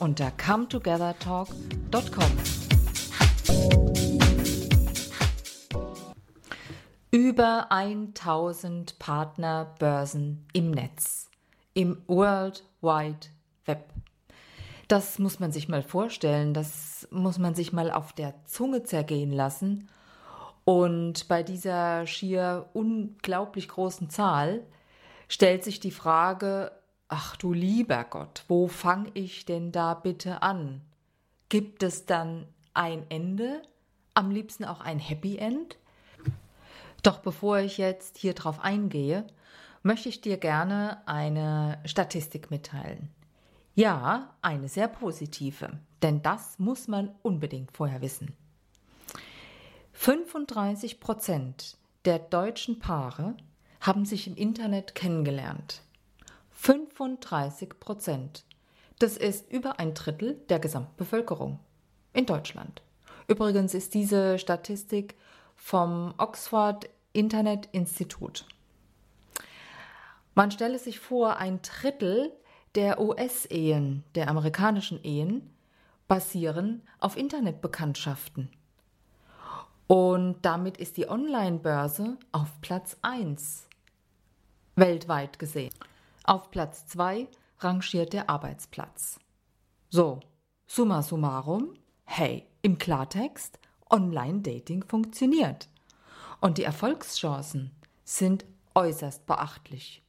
unter cometogethertalk.com. Über 1000 Partnerbörsen im Netz, im World Wide Web. Das muss man sich mal vorstellen, das muss man sich mal auf der Zunge zergehen lassen. Und bei dieser schier unglaublich großen Zahl stellt sich die Frage, Ach du lieber Gott, wo fange ich denn da bitte an? Gibt es dann ein Ende? Am liebsten auch ein Happy End? Doch bevor ich jetzt hier drauf eingehe, möchte ich dir gerne eine Statistik mitteilen. Ja, eine sehr positive, denn das muss man unbedingt vorher wissen. 35 Prozent der deutschen Paare haben sich im Internet kennengelernt. 35 Prozent. Das ist über ein Drittel der Gesamtbevölkerung in Deutschland. Übrigens ist diese Statistik vom Oxford Internet Institut. Man stelle sich vor, ein Drittel der US-Ehen, der amerikanischen Ehen, basieren auf Internetbekanntschaften. Und damit ist die Online-Börse auf Platz 1 weltweit gesehen. Auf Platz 2 rangiert der Arbeitsplatz. So, summa summarum, hey, im Klartext, Online-Dating funktioniert. Und die Erfolgschancen sind äußerst beachtlich.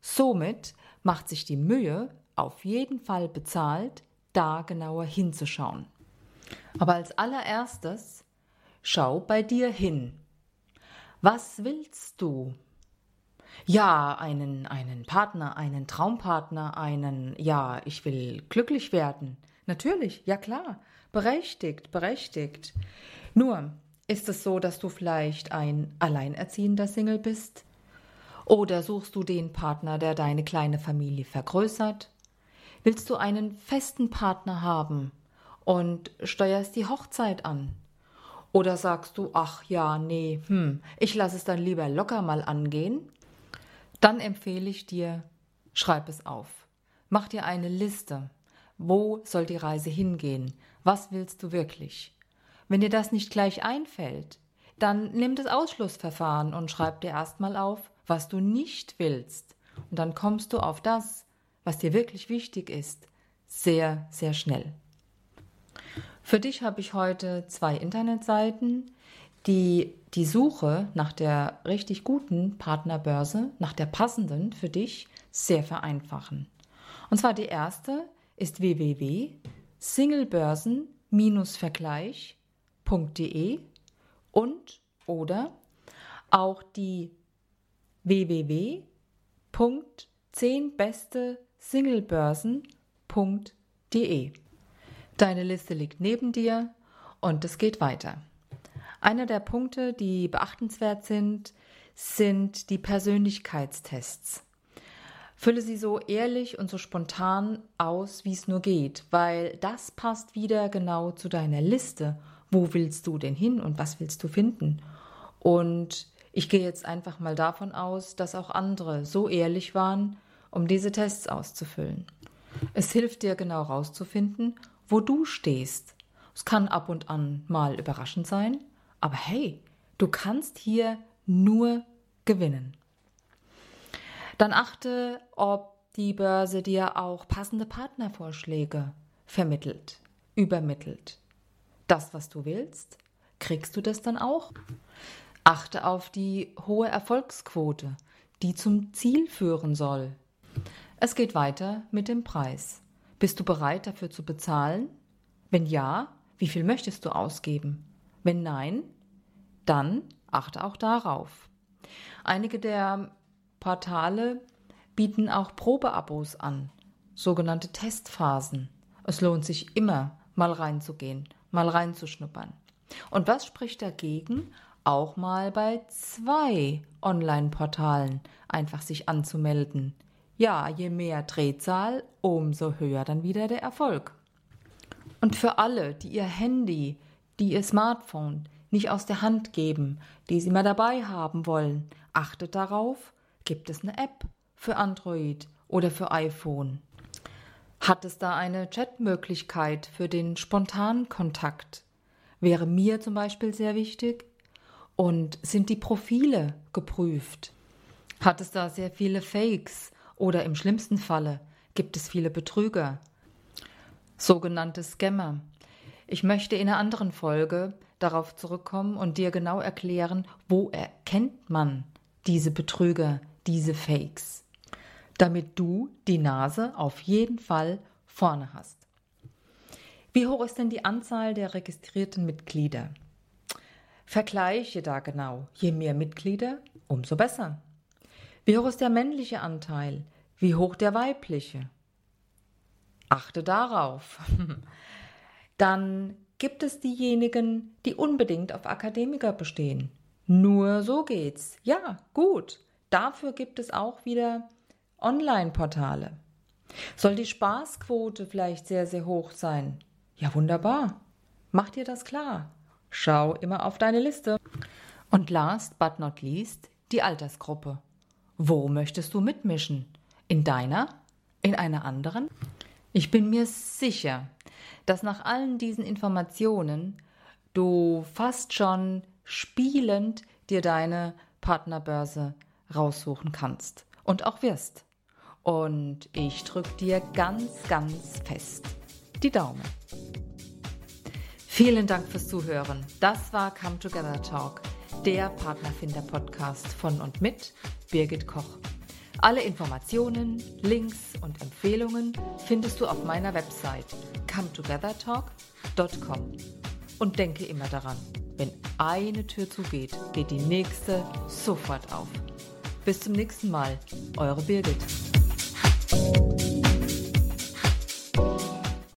Somit macht sich die Mühe auf jeden Fall bezahlt, da genauer hinzuschauen. Aber als allererstes, schau bei dir hin. Was willst du? Ja, einen, einen Partner, einen Traumpartner, einen, ja, ich will glücklich werden. Natürlich, ja klar. Berechtigt, berechtigt. Nur, ist es so, dass du vielleicht ein alleinerziehender Single bist? Oder suchst du den Partner, der deine kleine Familie vergrößert? Willst du einen festen Partner haben und steuerst die Hochzeit an? Oder sagst du, ach ja, nee, hm, ich lasse es dann lieber locker mal angehen dann empfehle ich dir, schreib es auf. Mach dir eine Liste. Wo soll die Reise hingehen? Was willst du wirklich? Wenn dir das nicht gleich einfällt, dann nimm das Ausschlussverfahren und schreib dir erstmal auf, was du nicht willst. Und dann kommst du auf das, was dir wirklich wichtig ist, sehr, sehr schnell. Für dich habe ich heute zwei Internetseiten, die die Suche nach der richtig guten Partnerbörse, nach der passenden für dich sehr vereinfachen. Und zwar die erste ist www.singlebörsen-vergleich.de und oder auch die www.10beste-singlebörsen.de. Deine Liste liegt neben dir und es geht weiter. Einer der Punkte, die beachtenswert sind, sind die Persönlichkeitstests. Fülle sie so ehrlich und so spontan aus, wie es nur geht, weil das passt wieder genau zu deiner Liste. Wo willst du denn hin und was willst du finden? Und ich gehe jetzt einfach mal davon aus, dass auch andere so ehrlich waren, um diese Tests auszufüllen. Es hilft dir genau rauszufinden, wo du stehst. Es kann ab und an mal überraschend sein, aber hey, du kannst hier nur gewinnen. Dann achte, ob die Börse dir auch passende Partnervorschläge vermittelt, übermittelt. Das, was du willst, kriegst du das dann auch? Achte auf die hohe Erfolgsquote, die zum Ziel führen soll. Es geht weiter mit dem Preis. Bist du bereit dafür zu bezahlen? Wenn ja, wie viel möchtest du ausgeben? Wenn nein, dann achte auch darauf. Einige der Portale bieten auch Probeabos an, sogenannte Testphasen. Es lohnt sich immer, mal reinzugehen, mal reinzuschnuppern. Und was spricht dagegen, auch mal bei zwei Online-Portalen einfach sich anzumelden? Ja, je mehr Drehzahl, umso höher dann wieder der Erfolg. Und für alle, die ihr Handy, die ihr Smartphone nicht aus der Hand geben, die sie mal dabei haben wollen, achtet darauf, gibt es eine App für Android oder für iPhone. Hat es da eine Chatmöglichkeit für den spontanen Kontakt? Wäre mir zum Beispiel sehr wichtig. Und sind die Profile geprüft? Hat es da sehr viele Fakes oder im schlimmsten Falle gibt es viele Betrüger? Sogenannte Scammer. Ich möchte in einer anderen Folge darauf zurückkommen und dir genau erklären, wo erkennt man diese Betrüger, diese Fakes damit du die Nase auf jeden Fall vorne hast. Wie hoch ist denn die Anzahl der registrierten Mitglieder? Vergleiche da genau. Je mehr Mitglieder, umso besser. Wie hoch ist der männliche Anteil? Wie hoch der weibliche? Achte darauf. Dann gibt es diejenigen, die unbedingt auf Akademiker bestehen. Nur so geht's. Ja, gut. Dafür gibt es auch wieder Online-Portale. Soll die Spaßquote vielleicht sehr, sehr hoch sein? Ja, wunderbar. Mach dir das klar. Schau immer auf deine Liste. Und last but not least die Altersgruppe. Wo möchtest du mitmischen? In deiner? In einer anderen? Ich bin mir sicher, dass nach allen diesen Informationen du fast schon spielend dir deine Partnerbörse raussuchen kannst und auch wirst. Und ich drücke dir ganz, ganz fest die Daumen. Vielen Dank fürs Zuhören. Das war Come Together Talk, der Partnerfinder-Podcast von und mit Birgit Koch. Alle Informationen, Links und Empfehlungen findest du auf meiner Website cometogethertalk.com. Und denke immer daran, wenn eine Tür zugeht, geht die nächste sofort auf. Bis zum nächsten Mal, eure Birgit.